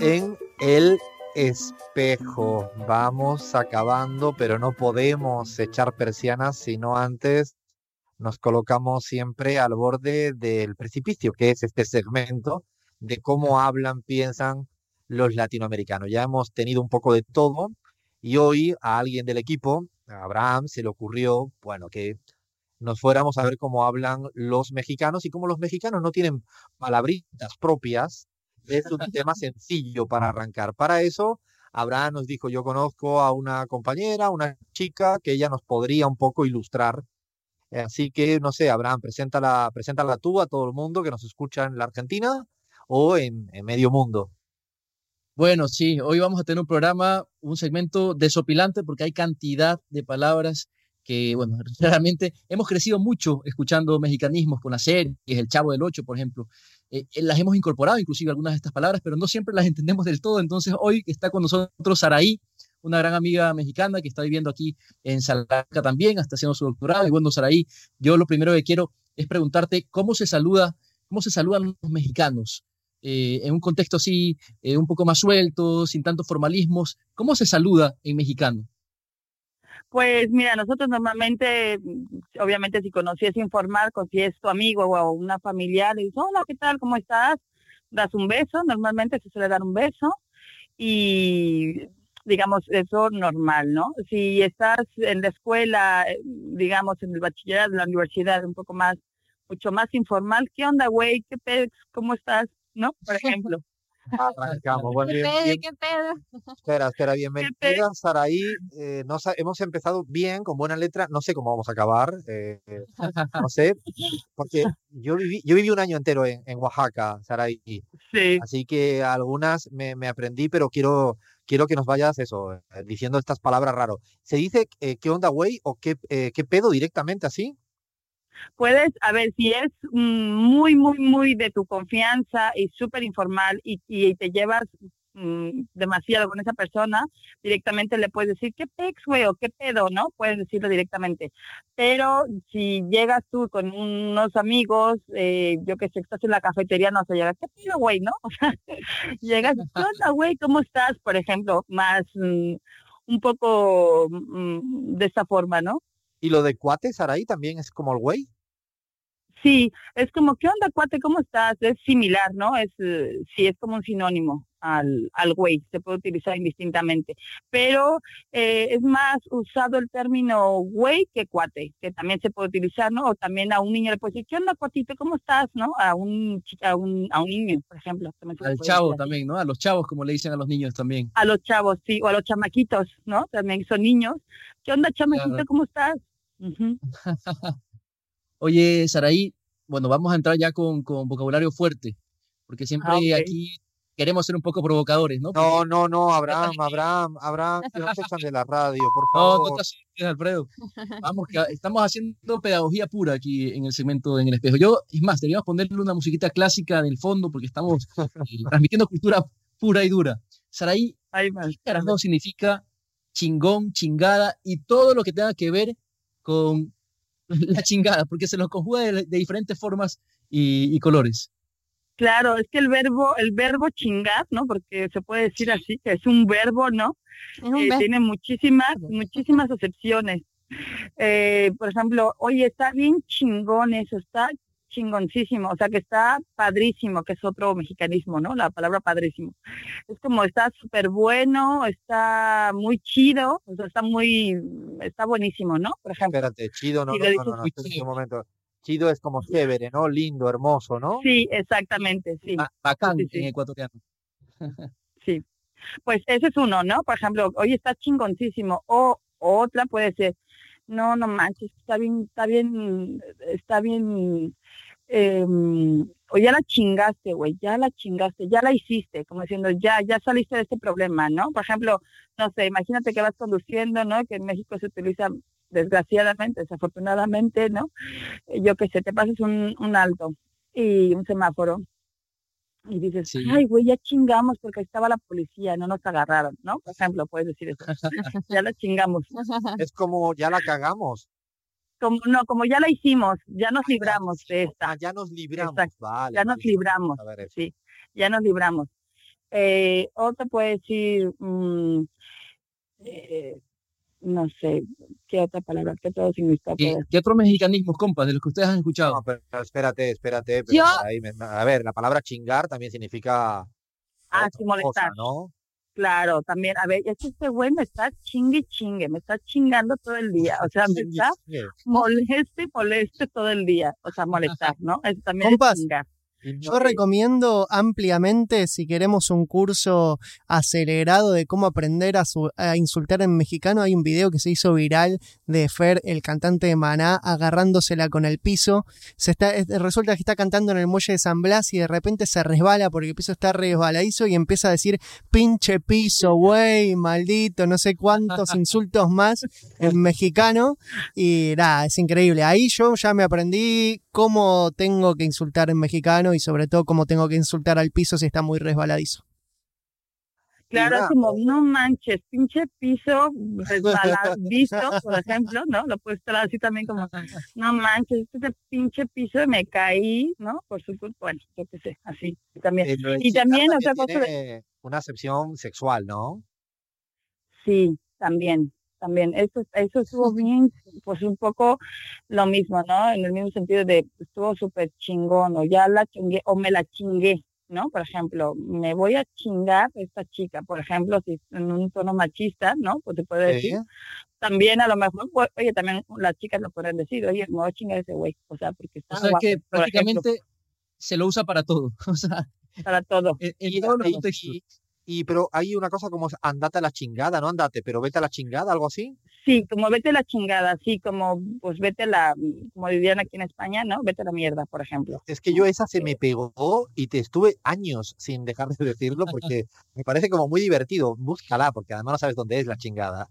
En el espejo. Vamos acabando, pero no podemos echar persianas sino antes nos colocamos siempre al borde del precipicio, que es este segmento de cómo hablan, piensan los latinoamericanos. Ya hemos tenido un poco de todo y hoy a alguien del equipo, a Abraham, se le ocurrió, bueno, que nos fuéramos a ver cómo hablan los mexicanos y cómo los mexicanos no tienen palabritas propias. Es un tema sencillo para arrancar. Para eso, Abraham nos dijo, yo conozco a una compañera, una chica, que ella nos podría un poco ilustrar. Así que, no sé, Abraham, preséntala, preséntala tú a todo el mundo que nos escucha en la Argentina o en, en medio mundo. Bueno, sí, hoy vamos a tener un programa, un segmento desopilante porque hay cantidad de palabras que, bueno, realmente hemos crecido mucho escuchando mexicanismos con la serie, el Chavo del Ocho, por ejemplo. Eh, eh, las hemos incorporado inclusive algunas de estas palabras, pero no siempre las entendemos del todo. Entonces hoy está con nosotros Saraí, una gran amiga mexicana que está viviendo aquí en Salamanca también, está haciendo su doctorado. Y bueno, Saraí, yo lo primero que quiero es preguntarte cómo se saluda, cómo se saludan los mexicanos. Eh, en un contexto así, un poco más suelto, sin tantos formalismos? ¿Cómo se saluda en mexicano? Pues mira, nosotros normalmente, mm, obviamente si conocías informar, con si es tu amigo o una familiar, le dices, hola, ¿qué tal? ¿Cómo estás? Das un beso, normalmente se suele dar un beso y digamos, eso normal, ¿no? Si estás en la escuela, eh, digamos, en el bachillerato, en la universidad, un poco más, mucho más informal, ¿qué onda, güey? ¿Qué pedo? ¿Cómo estás? ¿no? Por ejemplo. Arrancamos. Bueno, ¿Qué bien, pedo? bien- ¿Qué pedo? Espera, espera, bienvenida, Saraí. Eh, nos ha- hemos empezado bien, con buena letra. No sé cómo vamos a acabar. eh, no sé, porque yo viví, yo viví un año entero en, en Oaxaca, Saraí. Sí. Así que algunas me, me aprendí, pero quiero, quiero que nos vayas eso, eh, diciendo estas palabras raro. ¿Se dice eh, qué onda, güey? ¿O qué, qué pedo directamente así? Puedes, a ver, si es mm, muy, muy, muy de tu confianza y súper informal y, y te llevas mm, demasiado con esa persona, directamente le puedes decir, ¿qué pex, güey? O ¿qué pedo? ¿No? Puedes decirlo directamente. Pero si llegas tú con unos amigos, eh, yo que sé, estás en la cafetería, no se llega, ¿qué pedo, güey? ¿No? O sea, llegas, ¿qué onda, güey? ¿Cómo estás? Por ejemplo, más, mm, un poco de esta forma, ¿no? ¿Y lo de cuate, Saraí, también es como el güey? Sí, es como, ¿qué onda, cuate? ¿Cómo estás? Es similar, ¿no? Es, eh, sí, es como un sinónimo al, al güey, se puede utilizar indistintamente. Pero eh, es más usado el término güey que cuate, que también se puede utilizar, ¿no? O también a un niño le puede decir, ¿qué onda, cuatito? ¿Cómo estás? ¿No? A un, a un, a un niño, por ejemplo. también se le Al puede chavo decir también, ¿no? A los chavos, como le dicen a los niños también. A los chavos, sí, o a los chamaquitos, ¿no? También son niños. ¿Qué onda, chamaquito? Claro. ¿Cómo estás? Ujú. Oye, Saraí, bueno, vamos a entrar ya con, con vocabulario fuerte, porque siempre Ah, ok. aquí queremos ser un poco provocadores, ¿no? No, no, no, Abraham. Abraham, Abraham, que nos echan de la radio, por No, no favor. te asustes, Alfredo. Vamos, que estamos haciendo pedagogía pura aquí en el segmento en el espejo. Yo, es más, deberíamos ponerle una musiquita clásica en el fondo porque estamos eh, transmitiendo cultura pura y dura. Saraí. ¿qué carajo significa chingón, chingada y todo lo que tenga que ver con la chingada? Porque se los conjuga de, de diferentes formas y, y colores. Claro, es que el verbo, el verbo chingar, ¿no? Porque se puede decir así, que es un verbo, ¿no? Es un Eh, tiene muchísimas, muchísimas acepciones. Eh, por ejemplo, oye, está bien chingón eso, está chingoncísimo, o sea que está padrísimo, que es otro mexicanismo, ¿no? La palabra padrísimo. Es como está súper bueno, está muy chido, o sea, está muy, está buenísimo, ¿no? Por ejemplo. Espérate, chido, no, no, no, no, no, espérate un momento. Chido es como chévere, ¿no? Lindo, hermoso, ¿no? Sí, exactamente, sí. Ba- Bacán Sí, sí. en ecuatoriano. Sí. Pues ese es uno, ¿no? Por ejemplo, oye, está chingoncísimo. O otra puede ser, no, no manches, está bien, está bien, está bien, eh, o ya la chingaste, güey, ya la chingaste, ya la hiciste, como diciendo, ya, ya saliste de este problema, ¿no? Por ejemplo, no sé, imagínate que vas conduciendo, ¿no? Que en México se utiliza desgraciadamente, desafortunadamente, ¿no? Eh, Yo que sé, te pasas un, un alto y un semáforo y dices, Sí. ay, güey, ya chingamos porque estaba la policía, no nos agarraron, ¿no? Por ejemplo, puedes decir eso. ya la chingamos. Es como ya la cagamos. Como, no, como ya la hicimos, ya nos libramos de esta. Ah, ya nos libramos, vale. ya nos vale, libramos, a ver eso. sí, ya nos libramos. Eh, otra puede decir, mm, eh, no sé, ¿qué otra palabra? ¿Qué otro significado ¿Qué, qué otros mexicanismos, compas, de los que ustedes han escuchado? No, pero espérate, espérate. pero Yo- por ahí me- a ver, la palabra chingar también significa Ah, sí, molestar. cosa, ¿no? Claro, también, a ver, es que este güey me está chingue y chingue, me está chingando todo el día, o sea, me está moleste y moleste todo el día, o sea, molestar, ¿no? Eso también Compas, es chingar. Yo recomiendo ampliamente, si queremos un curso acelerado de cómo aprender a, su- a insultar en mexicano, hay un video que se hizo viral de Fer, el cantante de Maná, agarrándosela con el piso. Se está, es- resulta que está cantando en el muelle de San Blas y de repente se resbala porque el piso está resbaladizo y empieza a decir pinche piso, güey, maldito, no sé cuántos insultos más en mexicano. Y nada, es increíble. Ahí yo ya me aprendí cómo tengo que insultar en mexicano y sobre todo cómo tengo que insultar al piso si está muy resbaladizo. Claro, es como, no manches, pinche piso resbaladizo, por ejemplo, ¿no? Lo puedes traer así también como, no manches, este pinche piso me caí, ¿no? Por su culpa, bueno, yo qué sé, así, también. Pero Y también otra cosa de- una acepción sexual, ¿no? Sí, también, también. Eso, eso estuvo bien, pues un poco lo mismo, ¿no? En el mismo sentido de estuvo súper chingón, o ya la chingué, o me la chingué, ¿no? Por ejemplo, me voy a chingar a esta chica, por ejemplo, si en un tono machista, ¿no? Pues te puede decir. También a lo mejor, pues, oye, también las chicas lo pueden decir, oye, me voy a chingar a ese güey, o sea, porque está O sea, guapo, que ejemplo, prácticamente se lo usa para todo. O sea, para todo. en, en Y, todos los y- contextos. y- y- pero hay una cosa como andate a la chingada, no andate, pero vete a la chingada, algo así. Sí, como vete a la chingada, sí, como pues vete a la, como dirían aquí en España, ¿no? Vete a la mierda, por ejemplo. Es que yo esa se me pegó y te estuve años sin dejar de decirlo porque me parece como muy divertido. Búscala, porque además no sabes dónde es la chingada.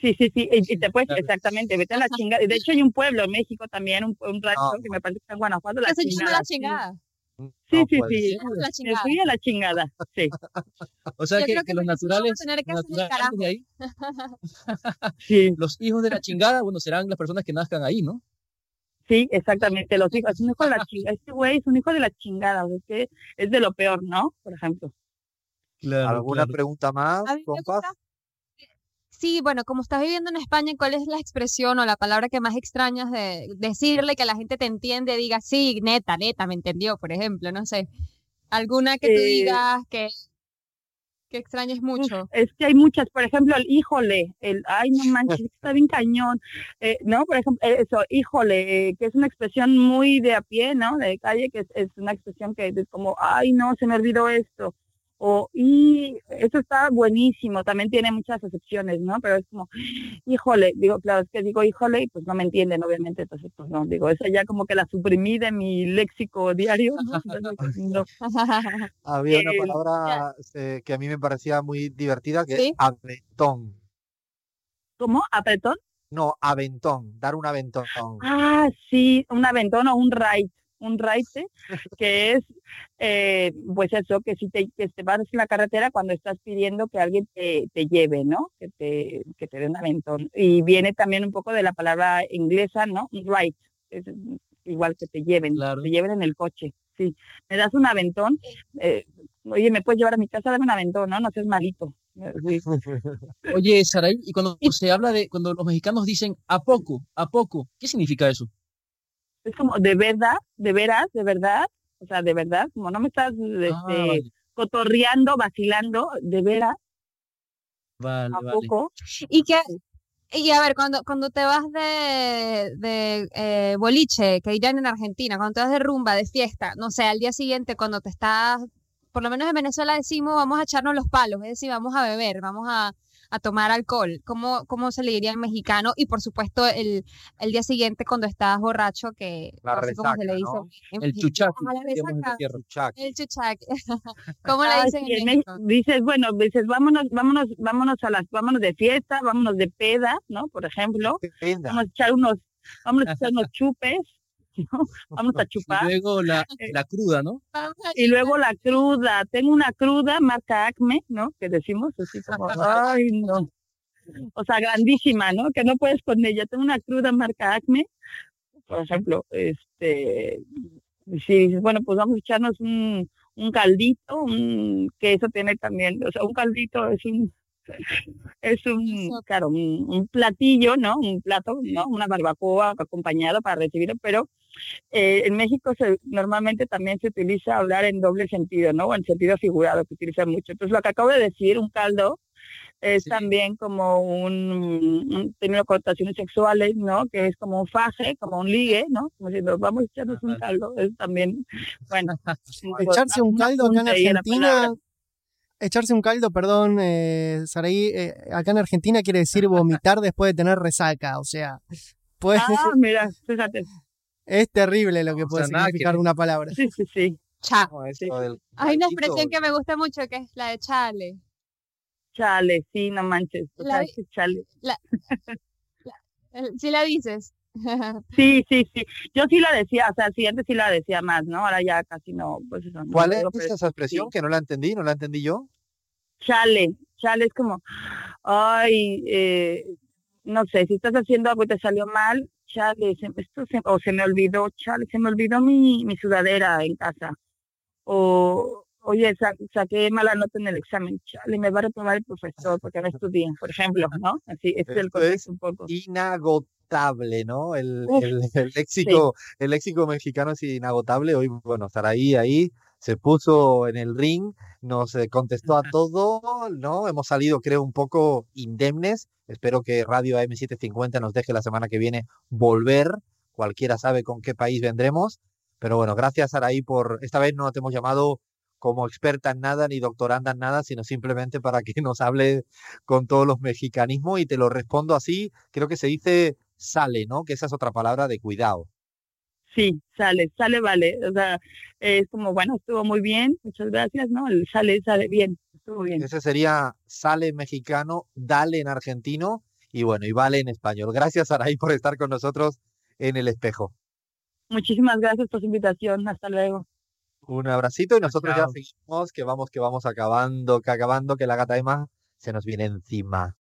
Sí, sí, sí, y, te puedes, exactamente, vete a la chingada. Y de hecho hay un pueblo en México también, un, un rancho que me parece que está en Guanajuato, la ¿Qué se llama la chingada? Sí, No sí, sí. ser. ¿Qué es la Me chingada? fui a la chingada, sí, O sea, Yo que, creo que que los naturales, vamos a tener que hacer el naturales carajo. de ahí, sí, los hijos de la chingada, bueno, serán las personas que nazcan ahí, ¿no? sí, exactamente. Los hijos, es un hijo de la chingada. Este güey es un hijo de la chingada, o sea, es que es de lo peor, ¿no? Por ejemplo. Claro, ¿Alguna pregunta más, compas? Sí, bueno, como estás viviendo en España, ¿cuál es la expresión o la palabra que más extrañas de decirle que la gente te entiende? Diga, sí, neta, neta, me entendió, por ejemplo, no sé. Alguna que tú Eh, digas que, que extrañes mucho. Es que hay muchas, por ejemplo, el híjole, el ay, no manches, está bien cañón, eh, ¿no? Por ejemplo, eh, eso, híjole, eh, que es una expresión muy de a pie, ¿no? De calle, que es, es una expresión que es como, ay, no, se me olvidó esto. O, y eso está buenísimo, también tiene muchas excepciones, ¿no? Pero es como, híjole, digo, claro, es que digo híjole y pues no me entienden, obviamente, entonces pues no, digo, esa ya como que la suprimí de mi léxico diario, ¿no? Entonces, pues, no. Había una palabra eh, que a mí me parecía muy divertida, que ¿Sí? es aventón. ¿Cómo? ¿Apretón? No, aventón, dar un aventón. Ah, sí, un aventón o un ride, un ride, que es, eh, pues eso, que si te, que te vas en la carretera cuando estás pidiendo que alguien te, te lleve, ¿no? Que te, que te dé un aventón. Y viene también un poco de la palabra inglesa, ¿no? Un es igual que te lleven, Claro. te lleven en el coche, sí. Me das un aventón, eh, oye, ¿me puedes llevar a mi casa? Dame un aventón, ¿no? No seas malito. Sí. Oye, Saray, y cuando se habla de, cuando los mexicanos dicen a poco, a poco, ¿qué significa eso? Es como, de verdad, de veras, de verdad, o sea, de verdad, como no me estás Ah, este, vale, cotorreando, vacilando, de veras, vale, a vale. poco. Y que, y a ver, cuando, cuando te vas de, de eh, boliche, que irán en Argentina, cuando te vas de rumba, de fiesta, no sé, al día siguiente, cuando te estás, por lo menos en Venezuela decimos, vamos a echarnos los palos, es decir, vamos a beber, vamos a, a tomar alcohol. ¿Cómo, ¿Cómo se le diría en mexicano? Y por supuesto, el, el día siguiente, cuando estás borracho, que La no sé cómo se le dice. ¿no? en El. Chuchac. El chuchac. ¿Cómo le Ah, dicen sí, en México? Dices, bueno, dices, vámonos, vámonos, vámonos a las, vámonos de fiesta, vámonos de peda, ¿no? Por ejemplo, vamos a echar unos, vamos a echar unos chupes, ¿no? Vamos a Y chupar. luego la, la cruda, ¿no? Y luego la cruda, tengo una cruda marca Acme, ¿no? Que decimos así como, ay, no. o sea, grandísima, ¿no? Que no puedes con ella. Tengo una cruda marca Acme, por ejemplo, este, si dices, bueno, pues vamos a echarnos un, un caldito, un, que eso tiene también, o sea, un caldito es un es un, claro, un, platillo, ¿no? Un plato, ¿no? Una barbacoa acompañado para recibirlo, pero eh, en México se, normalmente también se utiliza hablar en doble sentido, ¿no? O en sentido figurado, que utiliza mucho. Entonces, lo que acabo de decir, un caldo, es también como un, un término connotaciones sexuales, ¿no? Que es como un faje, como un ligue, ¿no? Como diciendo, vamos a echarnos un caldo, es también, bueno. Echarse un caldo acá en Argentina, echarse un caldo, perdón, eh, Saraí, eh, acá en Argentina quiere decir vomitar después de tener resaca, o sea, pues... Ah, mira, fíjate. Es terrible lo que puede significar una palabra. Sí, sí, sí. Cha. Hay una expresión que me gusta mucho que es la de chale. Chale, sí, no manches. La, chale. La, ¿Sí la dices? sí, sí, sí. Yo sí la decía, o sea, sí, antes sí la decía más, ¿no? Ahora ya casi no, pues eso. ¿Cuál es esa expresión que no la entendí? ¿No la entendí yo? Chale, chale es como, ay, eh, no sé, si estás haciendo algo y te salió mal, chale, esto se, o se me olvidó, chale, se me olvidó mi, mi sudadera en casa. O, oye, saqué mala nota en el examen, chale, me va a reprobar el profesor porque no estudié, por ejemplo, ¿no? Así, este es el contexto un poco. Inagotable, ¿no? El, el, el léxico, el léxico mexicano es inagotable. Hoy, bueno, estar ahí, ahí, se puso en el ring, nos eh, contestó a todo, ¿no? Hemos salido, creo, un poco indemnes. Espero que Radio AM750 nos deje la semana que viene volver. Cualquiera sabe con qué país vendremos. Pero bueno, gracias Araí por, esta vez no te hemos llamado como experta en nada ni doctoranda en nada, sino simplemente para que nos hable con todos los mexicanismos y te lo respondo así, creo que se dice sale, ¿no? Que esa es otra palabra de cuidado. Sí, sale, sale, vale. O sea, es como, bueno, estuvo muy bien, muchas gracias, ¿no? El sale, sale bien, estuvo bien. Ese sería sale en mexicano, dale en argentino y bueno, y vale en español. Gracias, Araí, por estar con nosotros en el espejo. Muchísimas gracias por su invitación. Hasta luego. Un abracito y nosotros ya seguimos, que vamos, que vamos acabando, que acabando, que la gata Emma se nos viene encima.